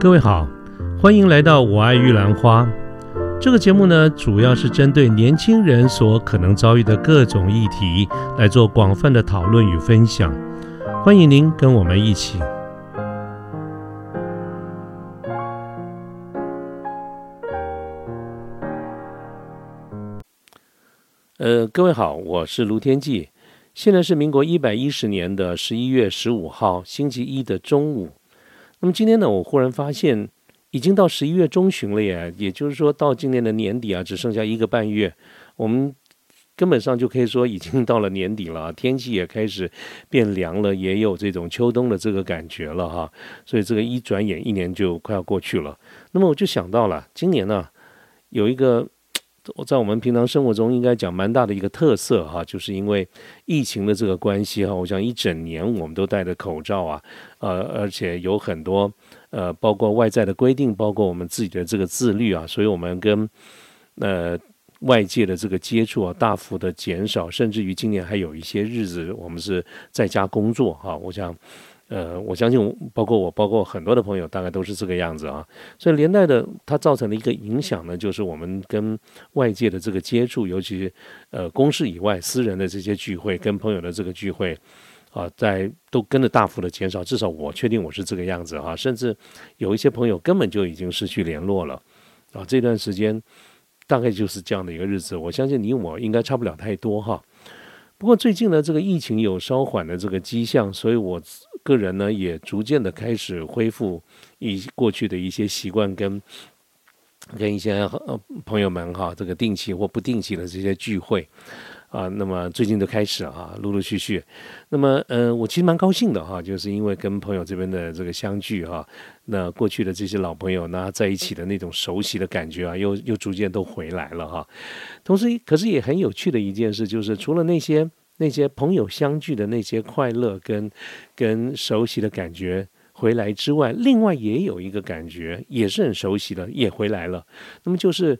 各位好，欢迎来到我爱玉兰花。这个节目呢，主要是针对年轻人所可能遭遇的各种议题来做广泛的讨论与分享。欢迎您跟我们一起。呃，各位好，我是卢天记。现在是民国一百一十年的十一月十五号星期一的中午。那么今天呢，我忽然发现已经到十一月中旬了耶，也就是说到今年的年底啊，只剩下一个半月，我们根本上就可以说已经到了年底了，天气也开始变凉了，也有这种秋冬的这个感觉了哈。所以这个一转眼一年就快要过去了。那么我就想到了，今年呢有一个。我在我们平常生活中应该讲蛮大的一个特色哈，就是因为疫情的这个关系哈，我想一整年我们都戴着口罩啊，呃，而且有很多呃，包括外在的规定，包括我们自己的这个自律啊，所以我们跟呃外界的这个接触啊大幅的减少，甚至于今年还有一些日子我们是在家工作哈，我想。呃，我相信，包括我，包括很多的朋友，大概都是这个样子啊。所以连带的，它造成的一个影响呢，就是我们跟外界的这个接触，尤其呃公事以外、私人的这些聚会，跟朋友的这个聚会啊，在都跟着大幅的减少。至少我确定我是这个样子哈。甚至有一些朋友根本就已经失去联络了啊。这段时间大概就是这样的一个日子。我相信你我应该差不了太多哈。不过最近呢，这个疫情有稍缓的这个迹象，所以我。个人呢，也逐渐的开始恢复一过去的一些习惯，跟跟一些朋友们哈，这个定期或不定期的这些聚会啊，那么最近都开始啊，陆陆续续。那么，嗯，我其实蛮高兴的哈，就是因为跟朋友这边的这个相聚哈，那过去的这些老朋友呢，在一起的那种熟悉的感觉啊，又又逐渐都回来了哈。同时，可是也很有趣的一件事，就是除了那些。那些朋友相聚的那些快乐跟跟熟悉的感觉回来之外，另外也有一个感觉也是很熟悉的，也回来了。那么就是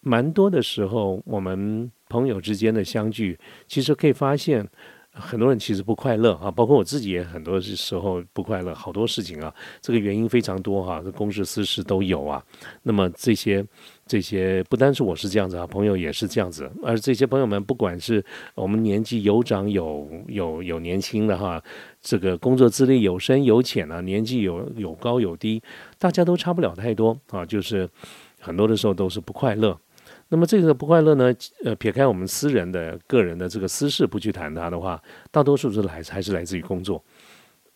蛮多的时候，我们朋友之间的相聚，其实可以发现。很多人其实不快乐啊，包括我自己也很多时候不快乐，好多事情啊，这个原因非常多哈，这公事私事都有啊。那么这些这些不单是我是这样子啊，朋友也是这样子，而这些朋友们不管是我们年纪有长有有有年轻的哈，这个工作资历有深有浅啊，年纪有有高有低，大家都差不了太多啊，就是很多的时候都是不快乐。那么这个不快乐呢？呃，撇开我们私人的、个人的这个私事不去谈它的话，大多数是来还是来自于工作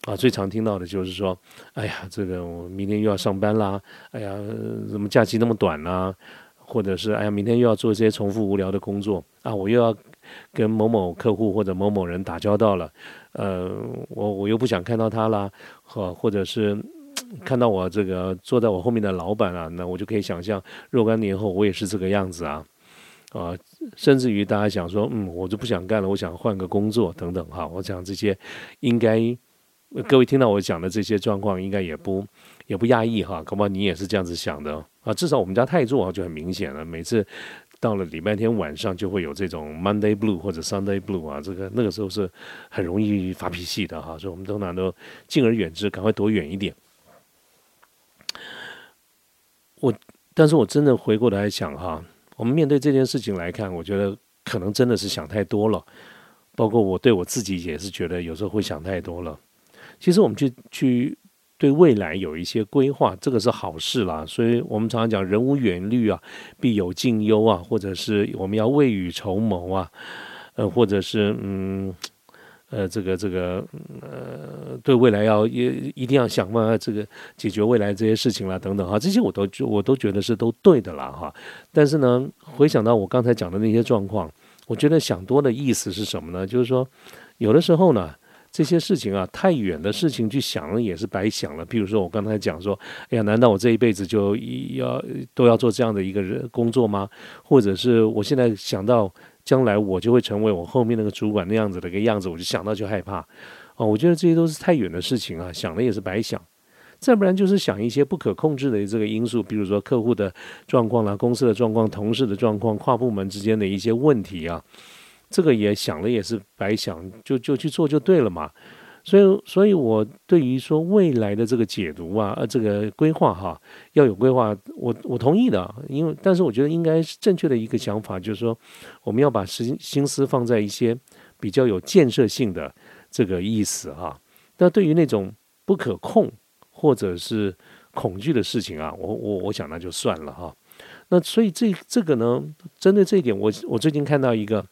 啊。最常听到的就是说：“哎呀，这个我明天又要上班啦！哎呀，怎么假期那么短呢？或者是哎呀，明天又要做这些重复无聊的工作啊！我又要跟某某客户或者某某人打交道了。呃，我我又不想看到他啦，或或者是。”看到我这个坐在我后面的老板啊，那我就可以想象若干年后我也是这个样子啊，啊，甚至于大家想说，嗯，我就不想干了，我想换个工作等等哈。我讲这些，应该各位听到我讲的这些状况，应该也不也不压抑哈。恐怕你也是这样子想的啊。至少我们家泰座啊就很明显了，每次到了礼拜天晚上就会有这种 Monday Blue 或者 Sunday Blue 啊，这个那个时候是很容易发脾气的哈。所以我们通常都敬而远之，赶快躲远一点。我，但是我真的回过来想哈，我们面对这件事情来看，我觉得可能真的是想太多了。包括我对我自己也是觉得有时候会想太多了。其实我们去去对未来有一些规划，这个是好事啦。所以我们常常讲人无远虑啊，必有近忧啊，或者是我们要未雨绸缪啊，呃，或者是嗯。呃，这个这个，呃，对未来要一一定要想办法这个解决未来这些事情啦，等等哈，这些我都我都觉得是都对的啦哈。但是呢，回想到我刚才讲的那些状况，我觉得想多的意思是什么呢？就是说，有的时候呢，这些事情啊，太远的事情去想了也是白想了。比如说我刚才讲说，哎呀，难道我这一辈子就要都要做这样的一个人工作吗？或者是我现在想到。将来我就会成为我后面那个主管那样子的一个样子，我就想到就害怕，哦，我觉得这些都是太远的事情啊，想了也是白想。再不然就是想一些不可控制的这个因素，比如说客户的状况啦、公司的状况、同事的状况、跨部门之间的一些问题啊，这个也想了也是白想，就就去做就对了嘛。所以，所以我对于说未来的这个解读啊，呃，这个规划哈，要有规划，我我同意的。因为，但是我觉得应该是正确的一个想法，就是说，我们要把心心思放在一些比较有建设性的这个意思哈。那对于那种不可控或者是恐惧的事情啊，我我我想那就算了哈。那所以这这个呢，针对这一点，我我最近看到一个。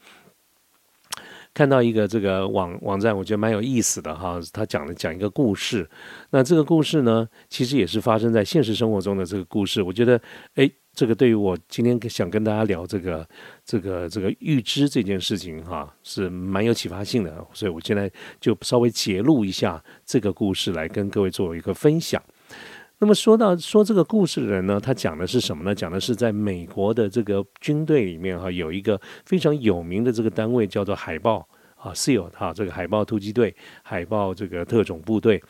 看到一个这个网网站，我觉得蛮有意思的哈。他讲了讲一个故事，那这个故事呢，其实也是发生在现实生活中的这个故事。我觉得，哎，这个对于我今天想跟大家聊这个这个这个预知这件事情哈，是蛮有启发性的。所以我现在就稍微揭露一下这个故事，来跟各位做一个分享。那么说到说这个故事的人呢，他讲的是什么呢？讲的是在美国的这个军队里面哈，有一个非常有名的这个单位叫做海豹啊，SEAL 啊，这个海豹突击队、海豹这个特种部队。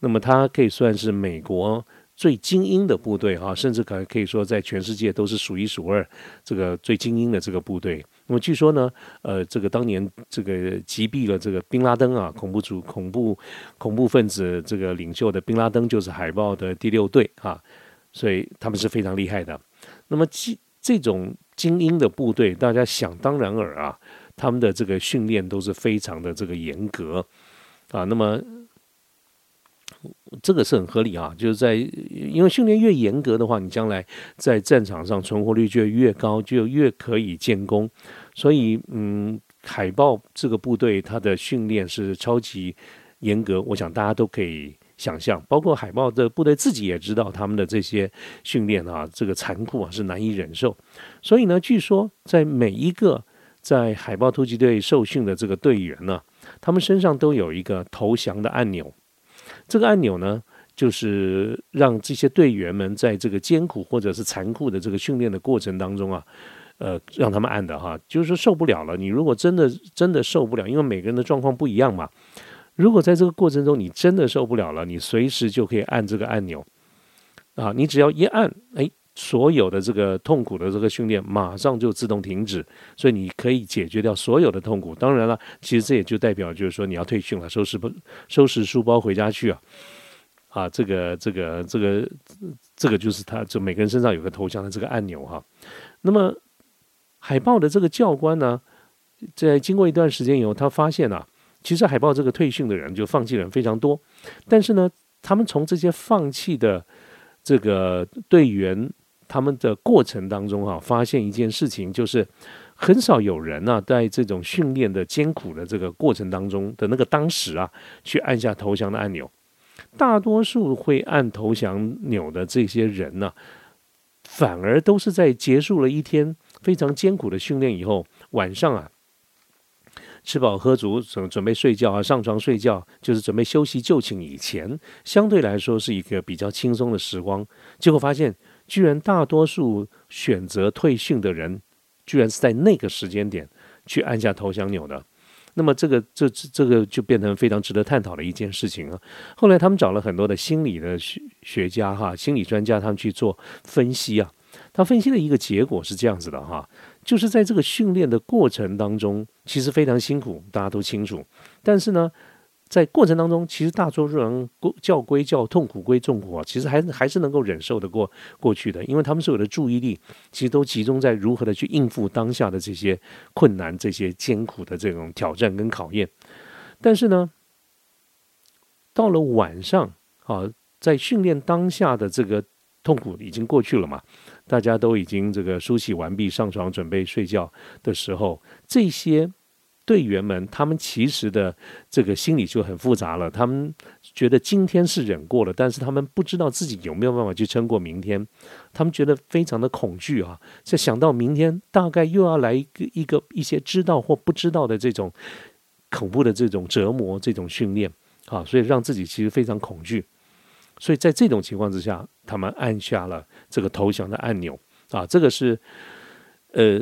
那么它可以算是美国。最精英的部队哈，甚至可可以说在全世界都是数一数二这个最精英的这个部队。那么据说呢，呃，这个当年这个击毙了这个宾拉登啊，恐怖主恐怖恐怖分子这个领袖的宾拉登就是海豹的第六队啊，所以他们是非常厉害的。那么这这种精英的部队，大家想当然尔啊，他们的这个训练都是非常的这个严格啊。那么这个是很合理啊，就是在因为训练越严格的话，你将来在战场上存活率就越高，就越可以建功。所以，嗯，海豹这个部队它的训练是超级严格，我想大家都可以想象。包括海豹的部队自己也知道，他们的这些训练啊，这个残酷啊是难以忍受。所以呢，据说在每一个在海豹突击队受训的这个队员呢，他们身上都有一个投降的按钮。这个按钮呢，就是让这些队员们在这个艰苦或者是残酷的这个训练的过程当中啊，呃，让他们按的哈，就是说受不了了。你如果真的真的受不了，因为每个人的状况不一样嘛。如果在这个过程中你真的受不了了，你随时就可以按这个按钮啊，你只要一按，哎。所有的这个痛苦的这个训练马上就自动停止，所以你可以解决掉所有的痛苦。当然了，其实这也就代表就是说你要退训了，收拾不收拾书包回家去啊！啊，这个这个这个这个就是他，就每个人身上有个投降的这个按钮哈。那么海豹的这个教官呢，在经过一段时间以后，他发现啊，其实海豹这个退训的人就放弃的人非常多，但是呢，他们从这些放弃的这个队员。他们的过程当中啊，发现一件事情，就是很少有人呢，在这种训练的艰苦的这个过程当中的那个当时啊，去按下投降的按钮。大多数会按投降钮的这些人呢，反而都是在结束了一天非常艰苦的训练以后，晚上啊，吃饱喝足，准准备睡觉啊，上床睡觉，就是准备休息就寝以前，相对来说是一个比较轻松的时光。结果发现。居然大多数选择退训的人，居然是在那个时间点去按下投降钮的。那么这个这这个就变成非常值得探讨的一件事情了。后来他们找了很多的心理的学学家哈，心理专家他们去做分析啊。他分析的一个结果是这样子的哈，就是在这个训练的过程当中，其实非常辛苦，大家都清楚。但是呢。在过程当中，其实大多数人叫归叫痛苦归痛苦啊，其实还是还是能够忍受的过过去的，因为他们所有的注意力其实都集中在如何的去应付当下的这些困难、这些艰苦的这种挑战跟考验。但是呢，到了晚上啊，在训练当下的这个痛苦已经过去了嘛，大家都已经这个梳洗完毕，上床准备睡觉的时候，这些。队员们，他们其实的这个心理就很复杂了。他们觉得今天是忍过了，但是他们不知道自己有没有办法去撑过明天。他们觉得非常的恐惧啊！在想到明天大概又要来一个一个一些知道或不知道的这种恐怖的这种折磨、这种训练啊，所以让自己其实非常恐惧。所以在这种情况之下，他们按下了这个投降的按钮啊，这个是。呃，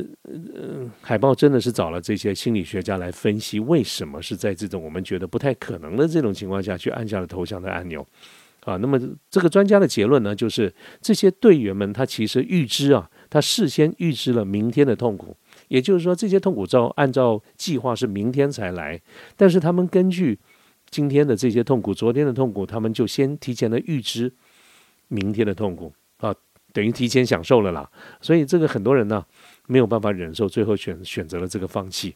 海豹真的是找了这些心理学家来分析，为什么是在这种我们觉得不太可能的这种情况下去按下了投降的按钮啊？那么这个专家的结论呢，就是这些队员们他其实预知啊，他事先预知了明天的痛苦，也就是说这些痛苦照按照计划是明天才来，但是他们根据今天的这些痛苦，昨天的痛苦，他们就先提前的预知明天的痛苦啊，等于提前享受了啦。所以这个很多人呢没有办法忍受，最后选选择了这个放弃。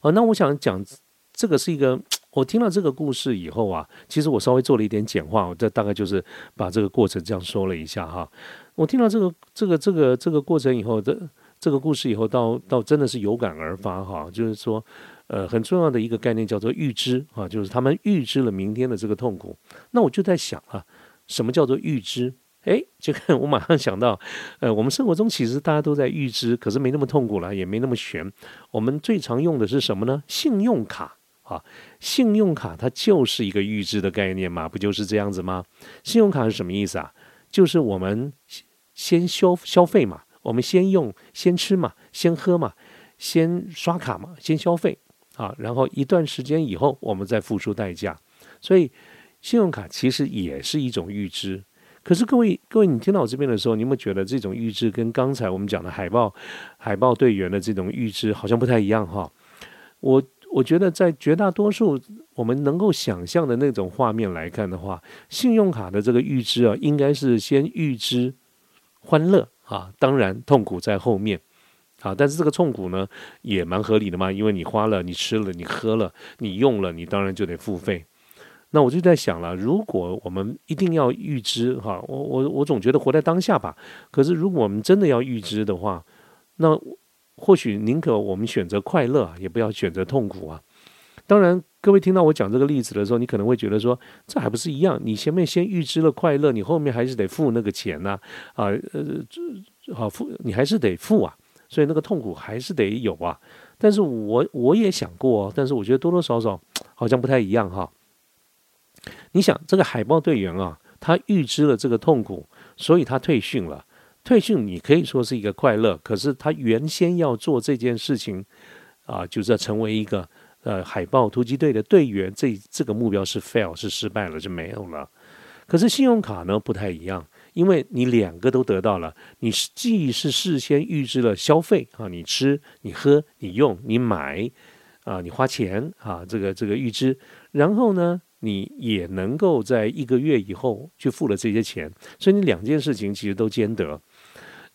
哦，那我想讲这个是一个，我听了这个故事以后啊，其实我稍微做了一点简化，我这大概就是把这个过程这样说了一下哈。我听到这个这个这个这个过程以后的这个故事以后，到到真的是有感而发哈，就是说。呃，很重要的一个概念叫做预知啊，就是他们预知了明天的这个痛苦。那我就在想啊，什么叫做预知？哎，这个 我马上想到，呃，我们生活中其实大家都在预知，可是没那么痛苦了，也没那么悬。我们最常用的是什么呢？信用卡啊，信用卡它就是一个预知的概念嘛，不就是这样子吗？信用卡是什么意思啊？就是我们先消消费嘛，我们先用、先吃嘛、先喝嘛、先刷卡嘛、先消费。啊，然后一段时间以后，我们再付出代价。所以，信用卡其实也是一种预支。可是，各位各位，你听到我这边的时候，你有没有觉得这种预支跟刚才我们讲的海报海报队员的这种预支好像不太一样哈？我我觉得在绝大多数我们能够想象的那种画面来看的话，信用卡的这个预支啊，应该是先预支欢乐啊，当然痛苦在后面。啊，但是这个痛苦呢，也蛮合理的嘛，因为你花了，你吃了，你喝了，你用了，你当然就得付费。那我就在想了，如果我们一定要预知哈，我我我总觉得活在当下吧。可是如果我们真的要预知的话，那或许宁可我们选择快乐，也不要选择痛苦啊。当然，各位听到我讲这个例子的时候，你可能会觉得说，这还不是一样？你前面先预知了快乐，你后面还是得付那个钱呐，啊，呃，好付，你还是得付啊。所以那个痛苦还是得有啊，但是我我也想过，但是我觉得多多少少好像不太一样哈。你想这个海豹队员啊，他预知了这个痛苦，所以他退训了。退训你可以说是一个快乐，可是他原先要做这件事情啊，就是要成为一个呃海豹突击队的队员，这这个目标是 fail 是失败了就没有了。可是信用卡呢不太一样。因为你两个都得到了，你是既是事先预支了消费啊，你吃、你喝、你用、你买啊，你花钱啊，这个这个预支，然后呢，你也能够在一个月以后去付了这些钱，所以你两件事情其实都兼得。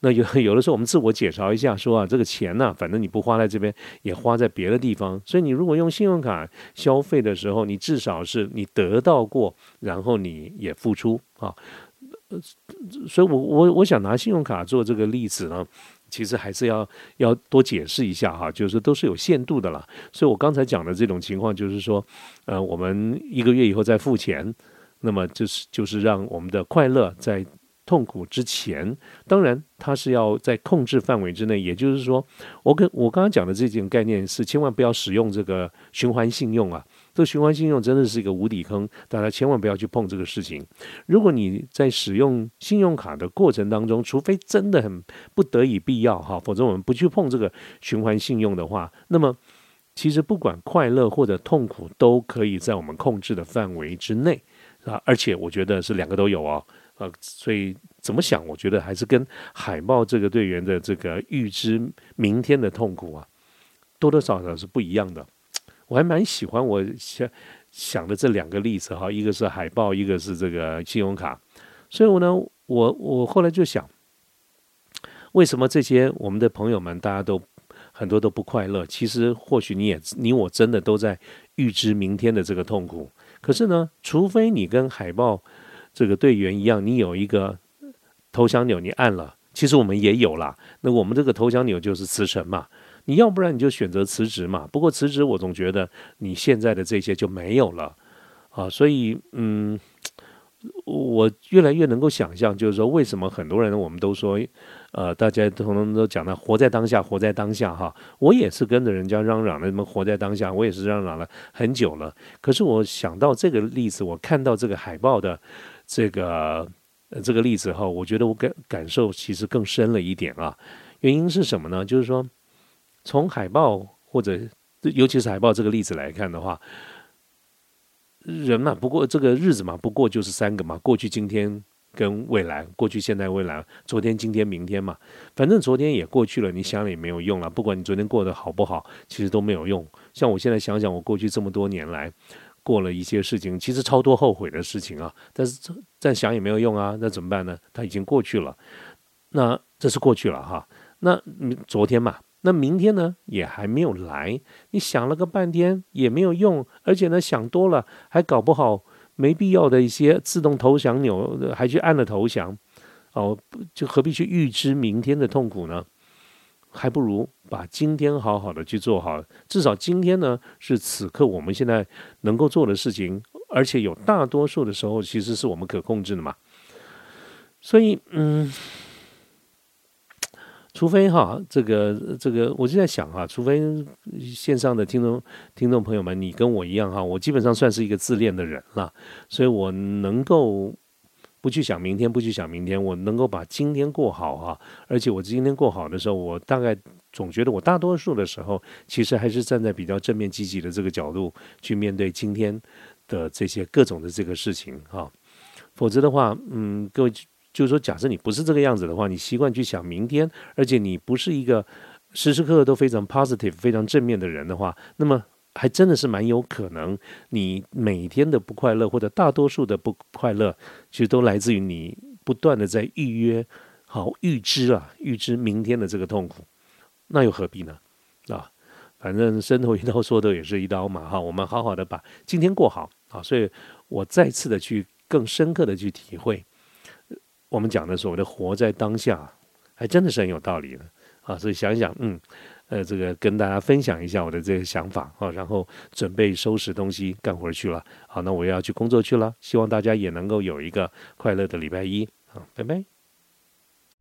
那有 有的时候我们自我检查一下，说啊，这个钱呢，反正你不花在这边，也花在别的地方，所以你如果用信用卡消费的时候，你至少是你得到过，然后你也付出啊。所以，我我我想拿信用卡做这个例子呢，其实还是要要多解释一下哈，就是都是有限度的啦。所以我刚才讲的这种情况，就是说，呃，我们一个月以后再付钱，那么就是就是让我们的快乐在。痛苦之前，当然它是要在控制范围之内。也就是说，我跟我刚刚讲的这种概念是，千万不要使用这个循环信用啊。这循环信用真的是一个无底坑，大家千万不要去碰这个事情。如果你在使用信用卡的过程当中，除非真的很不得已必要哈，否则我们不去碰这个循环信用的话，那么其实不管快乐或者痛苦，都可以在我们控制的范围之内啊。而且我觉得是两个都有哦。呃，所以怎么想？我觉得还是跟海豹这个队员的这个预知明天的痛苦啊，多多少少是不一样的。我还蛮喜欢我想想的这两个例子哈，一个是海报，一个是这个信用卡。所以我呢，我我后来就想，为什么这些我们的朋友们大家都很多都不快乐？其实或许你也你我真的都在预知明天的这个痛苦。可是呢，除非你跟海豹。这个队员一样，你有一个投降钮，你按了。其实我们也有啦。那我们这个投降钮就是辞呈嘛。你要不然你就选择辞职嘛。不过辞职，我总觉得你现在的这些就没有了啊。所以，嗯，我越来越能够想象，就是说为什么很多人我们都说，呃，大家通通都讲到活在当下，活在当下哈。我也是跟着人家嚷嚷的，什么活在当下，我也是嚷嚷了很久了。可是我想到这个例子，我看到这个海报的。这个这个例子哈，我觉得我感感受其实更深了一点啊。原因是什么呢？就是说，从海报或者尤其是海报这个例子来看的话，人嘛，不过这个日子嘛，不过就是三个嘛，过去、今天、跟未来，过去、现在、未来，昨天、今天、明天嘛，反正昨天也过去了，你想了也没有用了。不管你昨天过得好不好，其实都没有用。像我现在想想，我过去这么多年来过了一些事情，其实超多后悔的事情啊。但是再想也没有用啊，那怎么办呢？它已经过去了，那这是过去了哈。那昨天嘛，那明天呢也还没有来。你想了个半天也没有用，而且呢想多了还搞不好。没必要的一些自动投降钮，还去按了投降，哦，就何必去预知明天的痛苦呢？还不如把今天好好的去做好，至少今天呢是此刻我们现在能够做的事情，而且有大多数的时候其实是我们可控制的嘛。所以，嗯。除非哈，这个这个，我就在想哈，除非线上的听众听众朋友们，你跟我一样哈，我基本上算是一个自恋的人了，所以我能够不去想明天，不去想明天，我能够把今天过好哈，而且我今天过好的时候，我大概总觉得我大多数的时候，其实还是站在比较正面积极的这个角度去面对今天的这些各种的这个事情哈，否则的话，嗯，各位。就是说，假设你不是这个样子的话，你习惯去想明天，而且你不是一个时时刻刻都非常 positive、非常正面的人的话，那么还真的是蛮有可能，你每天的不快乐或者大多数的不快乐，其实都来自于你不断的在预约、好预知啊，预知明天的这个痛苦，那又何必呢？啊，反正伸头一刀，说的也是一刀嘛，哈，我们好好的把今天过好啊，所以我再次的去更深刻的去体会。我们讲的所谓的活在当下，还真的是很有道理的啊！所以想想，嗯，呃，这个跟大家分享一下我的这个想法啊，然后准备收拾东西干活去了。好，那我要去工作去了。希望大家也能够有一个快乐的礼拜一啊！拜拜。